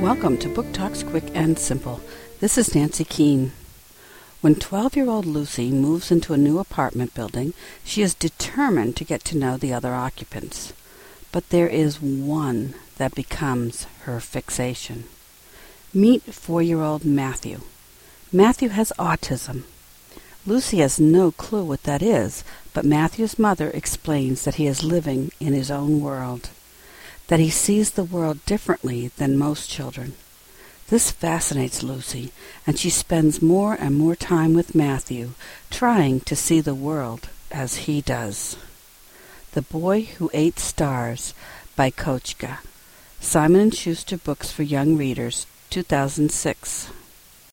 Welcome to Book Talks Quick and Simple. This is Nancy Keene. When 12 year old Lucy moves into a new apartment building, she is determined to get to know the other occupants. But there is one that becomes her fixation. Meet four year old Matthew. Matthew has autism. Lucy has no clue what that is, but Matthew's mother explains that he is living in his own world that he sees the world differently than most children. This fascinates Lucy, and she spends more and more time with Matthew, trying to see the world as he does. The Boy Who Ate Stars by Kochka. Simon & Schuster Books for Young Readers, 2006.